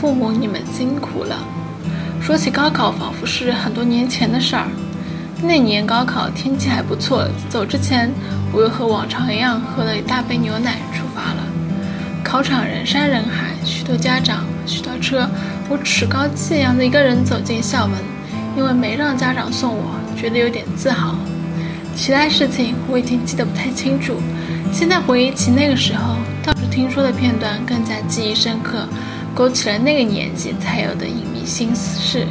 父母，你们辛苦了。说起高考，仿佛是很多年前的事儿。那年高考天气还不错，走之前我又和往常一样喝了一大杯牛奶出发了。考场人山人海，许多家长，许多车，我趾高气扬的一个人走进校门，因为没让家长送我，觉得有点自豪。其他事情我已经记得不太清楚，现在回忆起那个时候，倒是听说的片段更加记忆深刻。勾起了那个年纪才有的隐秘心事，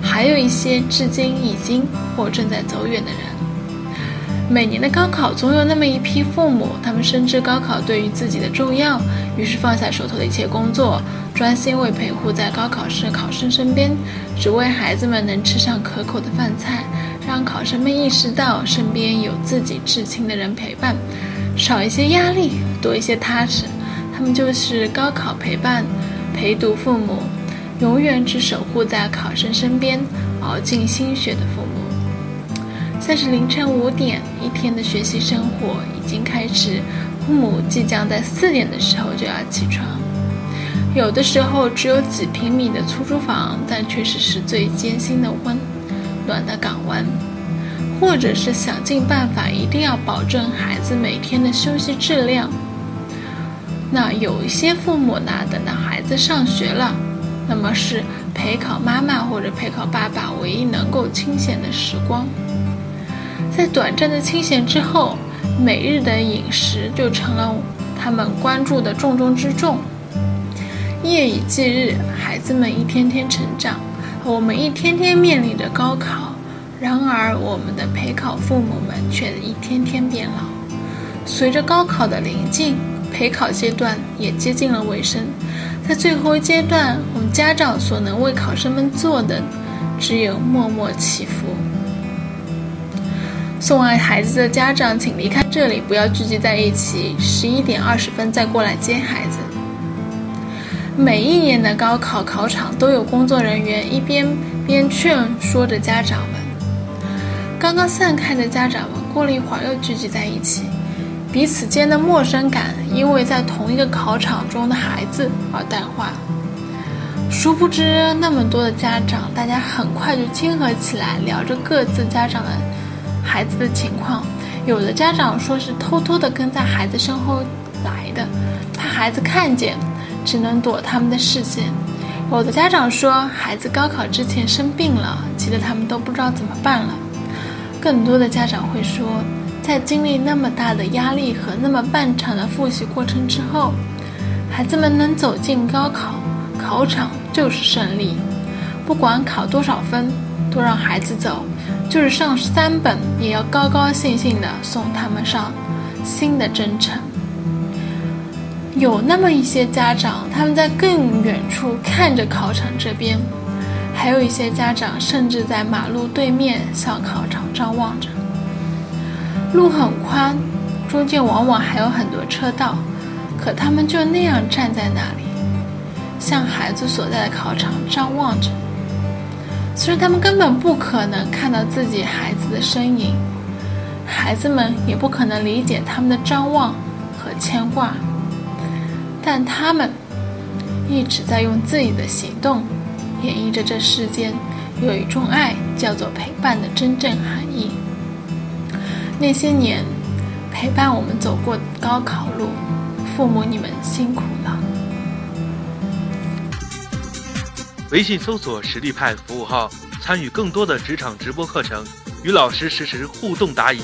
还有一些至今已经或正在走远的人。每年的高考，总有那么一批父母，他们深知高考对于自己的重要，于是放下手头的一切工作，专心为陪护在高考时考生身边，只为孩子们能吃上可口的饭菜，让考生们意识到身边有自己至亲的人陪伴，少一些压力，多一些踏实。他们就是高考陪伴。陪读父母，永远只守护在考生身边，熬尽心血的父母。算是凌晨五点，一天的学习生活已经开始，父母即将在四点的时候就要起床。有的时候只有几平米的出租房，但却是是最艰辛的温暖的港湾，或者是想尽办法一定要保证孩子每天的休息质量。那有一些父母呢，等到孩子上学了，那么是陪考妈妈或者陪考爸爸唯一能够清闲的时光。在短暂的清闲之后，每日的饮食就成了他们关注的重中之重。夜以继日，孩子们一天天成长，我们一天天面临着高考。然而，我们的陪考父母们却一天天变老。随着高考的临近。陪考阶段也接近了尾声，在最后一阶段，我们家长所能为考生们做的，只有默默祈福。送完孩子的家长，请离开这里，不要聚集在一起。十一点二十分再过来接孩子。每一年的高考考场都有工作人员一边边劝说着家长们。刚刚散开的家长们，过了一会儿又聚集在一起。彼此间的陌生感，因为在同一个考场中的孩子而淡化。殊不知，那么多的家长，大家很快就亲和起来，聊着各自家长的孩子的情况。有的家长说是偷偷的跟在孩子身后来的，怕孩子看见，只能躲他们的视线。有的家长说，孩子高考之前生病了，急得他们都不知道怎么办了。更多的家长会说。在经历那么大的压力和那么漫长的复习过程之后，孩子们能走进高考考场就是胜利。不管考多少分，都让孩子走，就是上三本也要高高兴兴的送他们上新的征程。有那么一些家长，他们在更远处看着考场这边；还有一些家长，甚至在马路对面向考场张望着。路很宽，中间往往还有很多车道，可他们就那样站在那里，向孩子所在的考场张望着。虽然他们根本不可能看到自己孩子的身影，孩子们也不可能理解他们的张望和牵挂，但他们一直在用自己的行动演绎着这世间有一种爱叫做陪伴的真正含义。那些年陪伴我们走过高考路，父母你们辛苦了。微信搜索“实力派”服务号，参与更多的职场直播课程，与老师实时互动答疑。